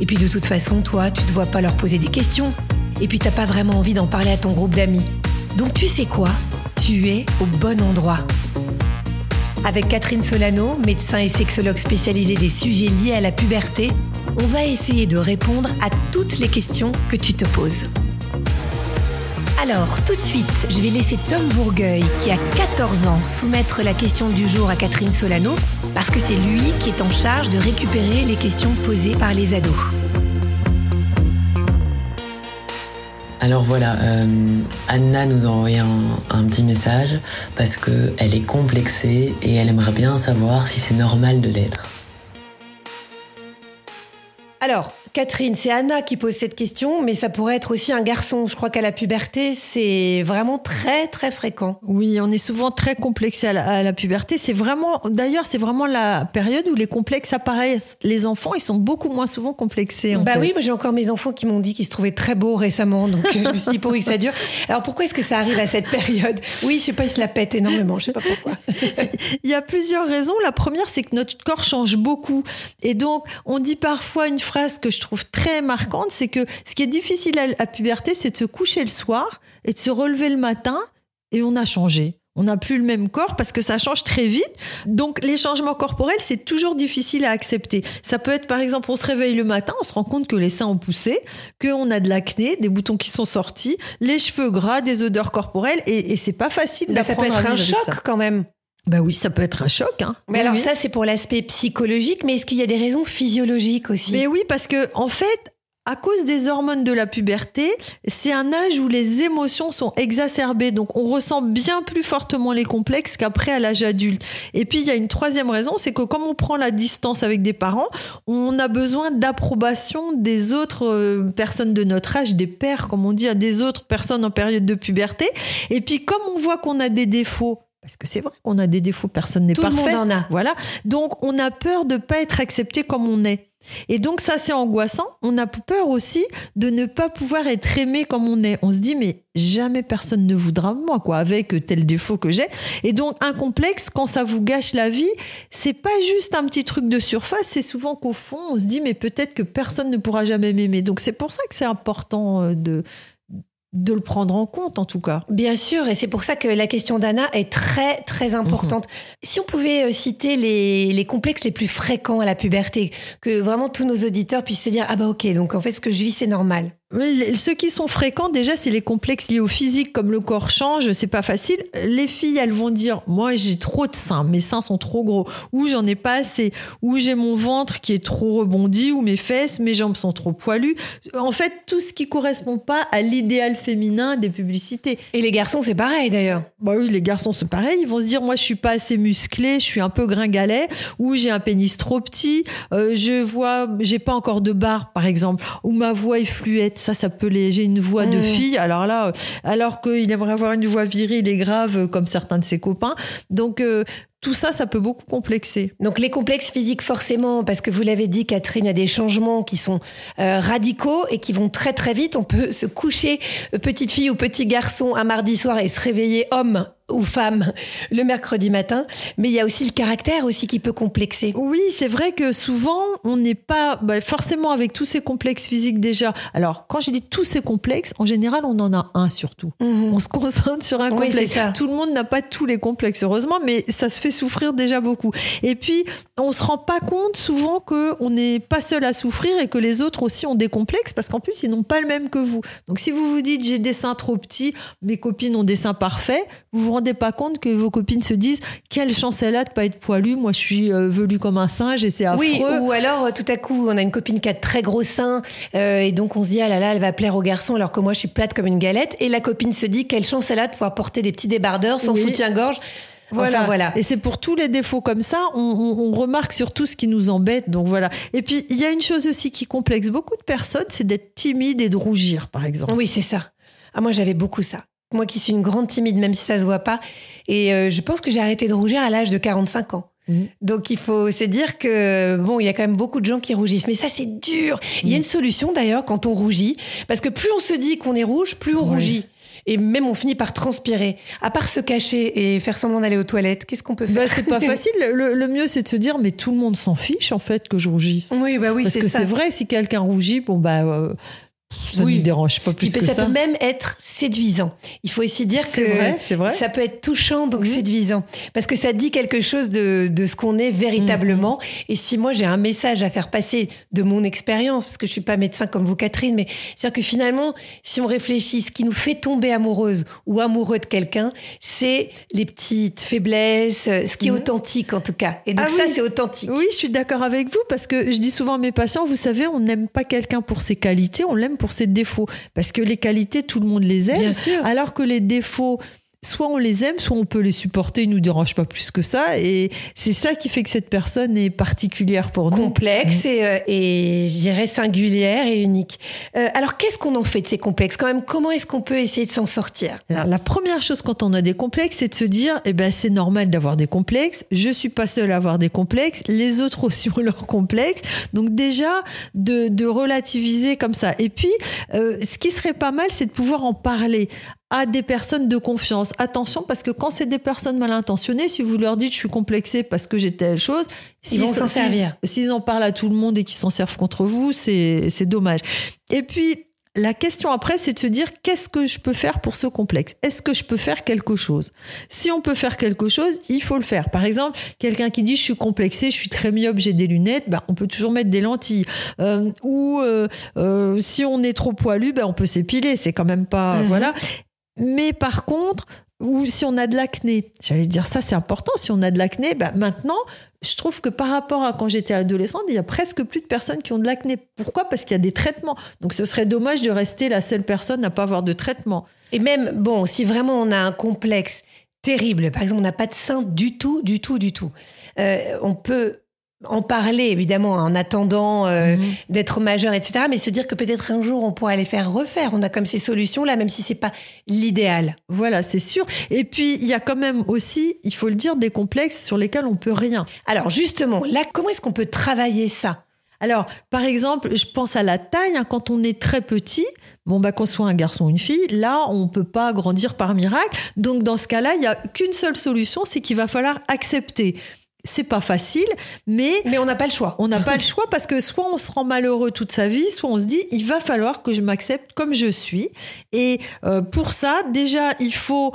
Et puis de toute façon, toi, tu te vois pas leur poser des questions. Et puis t'as pas vraiment envie d'en parler à ton groupe d'amis. Donc tu sais quoi? Tu es au bon endroit. Avec Catherine Solano, médecin et sexologue spécialisée des sujets liés à la puberté, on va essayer de répondre à toutes les questions que tu te poses. Alors, tout de suite, je vais laisser Tom Bourgueil, qui a 14 ans, soumettre la question du jour à Catherine Solano, parce que c'est lui qui est en charge de récupérer les questions posées par les ados. Alors voilà, euh, Anna nous a envoyé un, un petit message parce qu'elle est complexée et elle aimerait bien savoir si c'est normal de l'être. Alors, Catherine, c'est Anna qui pose cette question, mais ça pourrait être aussi un garçon. Je crois qu'à la puberté, c'est vraiment très très fréquent. Oui, on est souvent très complexé à la, à la puberté. C'est vraiment, d'ailleurs, c'est vraiment la période où les complexes apparaissent. Les enfants, ils sont beaucoup moins souvent complexés. En bah fait. oui, moi j'ai encore mes enfants qui m'ont dit qu'ils se trouvaient très beaux récemment, donc je me suis dit pourvu que ça dure. Alors pourquoi est-ce que ça arrive à cette période? Oui, je sais pas, ils se la pètent énormément, je sais pas pourquoi. Il y a plusieurs raisons. La première, c'est que notre corps change beaucoup. Et donc, on dit parfois une phrase que je trouve très marquante, c'est que ce qui est difficile à la puberté, c'est de se coucher le soir et de se relever le matin et on a changé. On n'a plus le même corps parce que ça change très vite. Donc les changements corporels, c'est toujours difficile à accepter. Ça peut être par exemple, on se réveille le matin, on se rend compte que les seins ont poussé, qu'on a de l'acné, des boutons qui sont sortis, les cheveux gras, des odeurs corporelles, et, et c'est pas facile. Bah, ça peut être un choc ça. quand même. Bah oui, ça peut être un choc. Hein. Mais Oui, alors oui. ça, c'est pour l'aspect psychologique, mais est-ce qu'il y a des raisons physiologiques aussi? Mais oui, parce que en fait, à cause des hormones de la puberté, c'est un âge où les émotions sont exacerbées. Donc, on ressent bien plus fortement les complexes qu'après à l'âge adulte. Et puis, il y a une troisième raison, c'est que comme on prend la distance avec des parents, on a besoin d'approbation des autres euh, personnes de notre âge, des pères, comme on dit, à des autres personnes en période de puberté. Et puis, comme on voit qu'on a des défauts, parce que c'est vrai qu'on a des défauts, personne n'est Tout le parfait. monde en a. Voilà. Donc, on a peur de pas être accepté comme on est. Et donc, ça, c'est angoissant. On a peur aussi de ne pas pouvoir être aimé comme on est. On se dit, mais jamais personne ne voudra moi, quoi, avec tel défaut que j'ai. Et donc, un complexe, quand ça vous gâche la vie, c'est pas juste un petit truc de surface. C'est souvent qu'au fond, on se dit, mais peut-être que personne ne pourra jamais m'aimer. Donc, c'est pour ça que c'est important euh, de, de le prendre en compte, en tout cas. Bien sûr, et c'est pour ça que la question d'Anna est très très importante. Si on pouvait euh, citer les, les complexes les plus fréquents à la puberté, que vraiment tous nos auditeurs puissent se dire ah bah ok, donc en fait ce que je vis c'est normal. Ceux qui sont fréquents, déjà, c'est les complexes liés au physique, comme le corps change, c'est pas facile. Les filles, elles vont dire, moi, j'ai trop de seins, mes seins sont trop gros, ou j'en ai pas assez, ou j'ai mon ventre qui est trop rebondi, ou mes fesses, mes jambes sont trop poilues. En fait, tout ce qui correspond pas à l'idéal féminin des publicités. Et les garçons c'est pareil d'ailleurs. Bah oui, les garçons, c'est pareil. Ils vont se dire, moi, je suis pas assez musclé, je suis un peu gringalet, ou j'ai un pénis trop petit, euh, je vois, j'ai pas encore de barre, par exemple, ou ma voix est fluette. Ça, ça peut les, j'ai une voix de Mm. fille. Alors là, euh, alors qu'il aimerait avoir une voix virile et grave, euh, comme certains de ses copains. Donc, euh, tout ça, ça peut beaucoup complexer. Donc les complexes physiques forcément, parce que vous l'avez dit Catherine, il y a des changements qui sont euh, radicaux et qui vont très très vite. On peut se coucher petite fille ou petit garçon un mardi soir et se réveiller homme ou femme le mercredi matin. Mais il y a aussi le caractère aussi qui peut complexer. Oui, c'est vrai que souvent, on n'est pas bah, forcément avec tous ces complexes physiques déjà. Alors, quand je dis tous ces complexes, en général, on en a un surtout. On se concentre sur un Oui, complexe. Tout le monde n'a pas tous les complexes, heureusement, mais ça se fait souffrir déjà beaucoup. Et puis, on se rend pas compte souvent que on n'est pas seul à souffrir et que les autres aussi ont des complexes parce qu'en plus, ils n'ont pas le même que vous. Donc, si vous vous dites j'ai des seins trop petits, mes copines ont des seins parfaits, vous vous rendez pas compte que vos copines se disent quelle chance elle a de pas être poilue. Moi, je suis euh, velue comme un singe et c'est affreux. Oui, ou alors euh, tout à coup on a une copine qui a de très gros seins euh, et donc on se dit ah là là elle va plaire aux garçons alors que moi je suis plate comme une galette et la copine se dit quelle chance elle a de pouvoir porter des petits débardeurs sans Oui. soutien-gorge. Voilà. Enfin, voilà. Et c'est pour tous les défauts comme ça, on, on- on remarque surtout ce qui nous embête. Donc voilà. Et puis, il y a une chose aussi qui complexe beaucoup de personnes, c'est d'être timide et de rougir, par exemple. Oui, c'est ça. Ah, moi, j'avais beaucoup ça. Moi qui suis une grande timide, même si ça se voit pas. Et euh, je pense que j'ai arrêté de rougir à l'âge de 45 ans. Mhm. Donc il faut se dire que bon, il y a quand même beaucoup de gens qui rougissent, mais ça c'est dur. Il y a une solution d'ailleurs quand on rougit, parce que plus on se dit qu'on est rouge, plus on Ouais. rougit. Et même on finit par transpirer. À part se cacher et faire semblant d'aller aux toilettes, qu'est-ce qu'on peut faire? Bah, c'est pas facile. Le, le mieux, c'est de se dire, mais tout le monde s'en fiche, en fait, que je rougisse. Oui, bah oui, Parce c'est que c'est vrai, si quelqu'un rougit, bon, bah, euh, ça Oui. ne me dérange pas Puis plus que ça, ça. peut même être séduisant. Il faut aussi dire que vrai, c'est vrai. ça peut être touchant, donc Mhm. séduisant. Parce que ça dit quelque chose de, de ce qu'on est véritablement. Mhm. Et si moi j'ai un message à faire passer de mon expérience, parce que je suis pas médecin comme vous Catherine, mais c'est-à-dire que finalement, si on réfléchit, ce qui nous fait tomber amoureuse ou amoureux de quelqu'un, c'est les petites faiblesses, euh, ce qui est Mhm. authentique en tout cas. Et donc Ah ça oui. c'est authentique. Oui, je suis d'accord avec vous parce que je dis souvent à mes patients, vous savez, on n'aime pas quelqu'un pour ses qualités, on l'aime pour ses défauts. Parce que les qualités, tout le monde les aime. Bien sûr. Alors que les défauts, soit on les aime, soit on peut les supporter, ils nous dérangent pas plus que ça. Et c'est ça qui fait que cette personne est particulière pour nous. complexe et, euh, et je dirais singulière et unique. Euh, alors qu'est-ce qu'on en fait de ces complexes quand même? Comment est-ce qu'on peut essayer de s'en sortir? Alors, la première chose quand on a des complexes, c'est de se dire, eh ben, c'est normal d'avoir des complexes. Je suis pas seule à avoir des complexes. Les autres aussi ont leurs complexes. Donc déjà, de, de relativiser comme ça. Et puis, euh, ce qui serait pas mal, c'est de pouvoir en parler à des personnes de confiance. Attention, parce que quand c'est des personnes mal intentionnées, si vous leur dites je suis complexée parce que j'ai telle chose, Ils vont s'en servir. S'ils en parlent à tout le monde et qu'ils s'en servent contre vous, c'est c'est dommage. Et puis, la question après, c'est de se dire qu'est-ce que je peux faire pour ce complexe? Est-ce que je peux faire quelque chose? Si on peut faire quelque chose, il faut le faire. Par exemple, quelqu'un qui dit je suis complexé, je suis très myope, j'ai des lunettes, ben, on peut toujours mettre des lentilles. Euh, ou euh, euh, si on est trop poilu, ben, on peut s'épiler. C'est quand même pas Mhm. voilà. Mais par contre, ou si on a de l'acné, j'allais dire ça, c'est important. Si on a de l'acné, ben maintenant, je trouve que par rapport à quand j'étais adolescente, il y a presque plus de personnes qui ont de l'acné. Pourquoi? Parce qu'il y a des traitements. Donc ce serait dommage de rester la seule personne à pas avoir de traitement. Et même, bon, si vraiment on a un complexe terrible, par exemple on n'a pas de sein du tout, du tout, du tout, euh, on peut en parler évidemment en attendant euh, Mhm. d'être majeur, etc. Mais se dire que peut-être un jour on pourra les faire refaire. On a comme ces solutions là, même si c'est pas l'idéal. Voilà, c'est sûr. Et puis il y a quand même aussi, il faut le dire, des complexes sur lesquels on peut rien. Alors justement, là, comment est-ce qu'on peut travailler ça? Alors, par exemple, je pense à la taille. hein, quand on est très petit, bon bah qu'on soit un garçon ou une fille, là on peut pas grandir par miracle. Donc dans ce cas-là, il y a qu'une seule solution, c'est qu'il va falloir accepter. C'est pas facile, mais Mais on n'a pas le choix. on n'a pas le choix parce que soit on se rend malheureux toute sa vie, soit on se dit il va falloir que je m'accepte comme je suis. Et euh, pour ça, déjà, il faut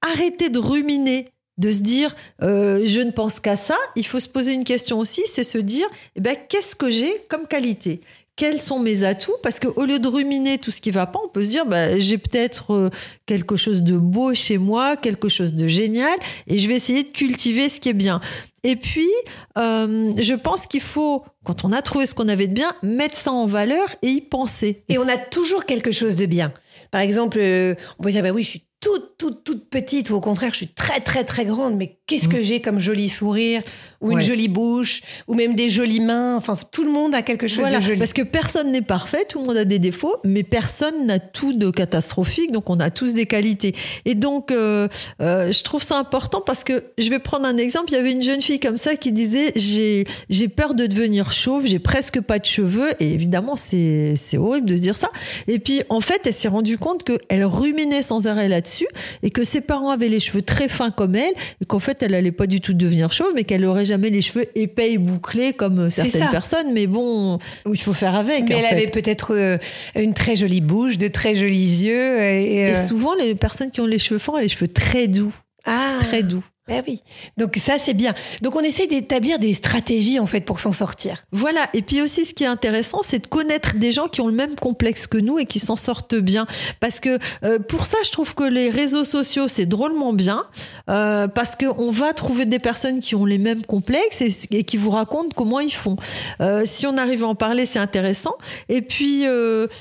arrêter de ruminer, de se dire euh, je ne pense qu'à ça. Il faut se poser une question aussi, c'est se dire eh ben, qu'est-ce que j'ai comme qualité? Quels sont mes atouts? Parce qu'au lieu de ruminer tout ce qui va pas, on peut se dire bah, j'ai peut-être euh, quelque chose de beau chez moi, quelque chose de génial, et je vais essayer de cultiver ce qui est bien. Et puis, euh, je pense qu'il faut, quand on a trouvé ce qu'on avait de bien, mettre ça en valeur et y penser. Et on a toujours quelque chose de bien. Par exemple, euh, on peut dire, bah oui, je suis toute, toute, toute petite, ou au contraire, je suis très, très, très grande, mais qu'est-ce que j'ai comme joli sourire, ou une jolie bouche, ou même des jolies mains. Enfin, tout le monde a quelque chose Voilà, de joli. parce que personne n'est parfait, tout le monde a des défauts, mais personne n'a tout de catastrophique, donc on a tous des qualités. Et donc, euh, euh, je trouve ça important parce que je vais prendre un exemple. Il y avait une jeune fille comme ça qui disait j'ai peur de devenir chauve, j'ai presque pas de cheveux, et évidemment c'est c'est horrible de se dire ça. Et puis en fait, elle s'est rendue compte qu'elle ruminait sans arrêt là-dessus et que ses parents avaient les cheveux très fins comme elle, et qu'en fait elle allait pas du tout devenir chauve, mais qu'elle aurait jamais les cheveux épais et bouclés comme certaines ça. personnes. Mais bon, il faut faire avec. mais elle fait. avait peut-être euh, une très jolie bouche, de très jolis yeux. Et, euh, Et souvent, les personnes qui ont les cheveux fins ont les cheveux très doux. ah, Très doux. Bah oui. Donc ça, c'est bien. Donc on essaie d'établir des stratégies, en fait, pour s'en sortir. Voilà. Et puis aussi, ce qui est intéressant, c'est de connaître des gens qui ont le même complexe que nous et qui s'en sortent bien. Parce que euh, pour ça, je trouve que les réseaux sociaux, c'est drôlement bien. euh, parce qu'on va trouver des personnes qui ont les mêmes complexes et, et qui vous racontent comment ils font. Euh, si on arrive à en parler, c'est intéressant. Et puis,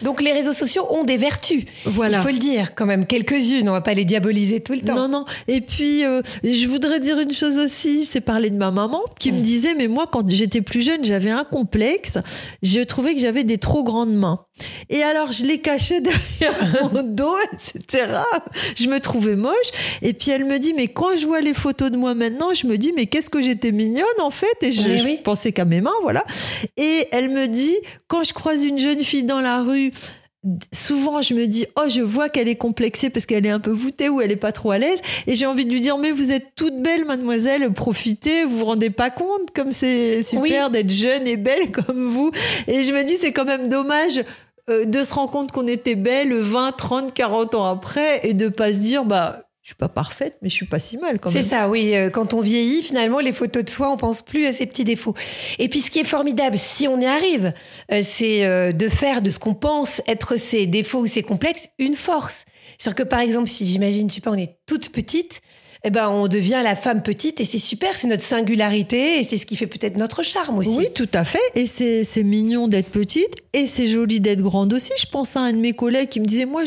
Donc les réseaux sociaux ont des vertus. voilà. Il faut le dire, quand même, quelques-unes. On va pas les diaboliser tout le temps. Non, non. Et puis, je vous voudrais dire une chose aussi, c'est parler de ma maman qui me disait, mais moi, quand j'étais plus jeune, j'avais un complexe. Je trouvais que j'avais des trop grandes mains. Et alors, je les cachais derrière mon dos, etc. Je me trouvais moche. Et puis, elle me dit, mais quand je vois les photos de moi maintenant, je me dis, mais qu'est-ce que j'étais mignonne, en fait. Et je, je pensais qu'à mes mains, voilà. Et elle me dit, quand je croise une jeune fille dans la rue, souvent je me dis oh je vois qu'elle est complexée parce qu'elle est un peu voûtée ou elle est pas trop à l'aise. Et j'ai envie de lui dire mais vous êtes toute belle mademoiselle profitez vous vous rendez pas compte comme c'est super d'être jeune et belle comme vous. Et je me dis c'est quand même dommage euh, de se rendre compte qu'on était belle 20 30 40 ans après et de pas se dire bah je suis pas parfaite, mais je suis pas si mal quand même. C'est ça, oui. Euh, quand on vieillit, finalement, les photos de soi, on pense plus à ces petits défauts. Et puis, ce qui est formidable, si on y arrive, euh, c'est euh, de faire de ce qu'on pense être ses défauts ou ses complexes une force. C'est-à-dire que, par exemple, si j'imagine, tu sais pas, on est toute petite, eh ben, on devient la femme petite et c'est super, c'est notre singularité et c'est ce qui fait peut-être notre charme aussi. Oui, tout à fait. Et c'est mignon d'être petite et c'est joli d'être grande aussi. Je pense à un de mes collègues qui me disait, moi,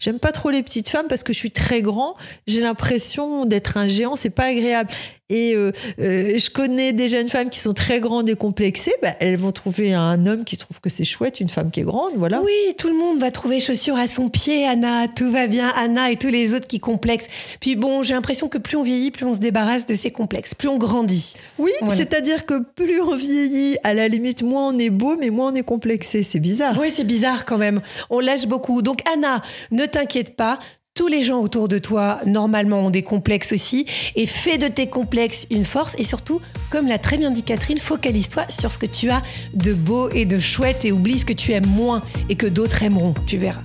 j'aime pas trop les petites femmes parce que je suis très grand. J'ai l'impression d'être un géant, c'est pas agréable. Et euh, euh, je connais des jeunes femmes qui sont très grandes et complexées. Bah, elles vont trouver un homme qui trouve que c'est chouette, une femme qui est grande, voilà. Oui, tout le monde va trouver chaussures à son pied, Anna. Tout va bien, Anna et tous les autres qui complexent. Puis bon, j'ai l'impression que plus on vieillit, plus on se débarrasse de ces complexes, plus on grandit. Oui, c'est-à-dire que plus on vieillit, à la limite, moins on est beau, mais moins on est complexé. C'est bizarre. Oui, c'est bizarre quand même. On lâche beaucoup. Donc Anna, ne t'inquiète pas, tous les gens autour de toi, normalement, ont des complexes aussi. Et fais de tes complexes une force. Et surtout, comme l'a très bien dit Catherine, focalise-toi sur ce que tu as de beau et de chouette et oublie ce que tu aimes moins et que d'autres aimeront. Tu verras.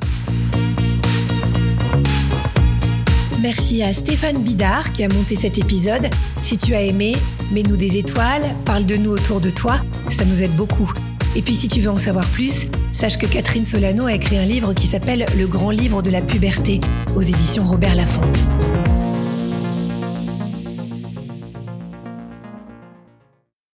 Merci à Stéphane Bidard qui a monté cet épisode. Si tu as aimé, mets-nous des étoiles, parle de nous autour de toi, ça nous aide beaucoup. Et puis si tu veux en savoir plus, sache que Catherine Solano a écrit un livre qui s'appelle Le grand livre de la puberté aux éditions Robert Laffont.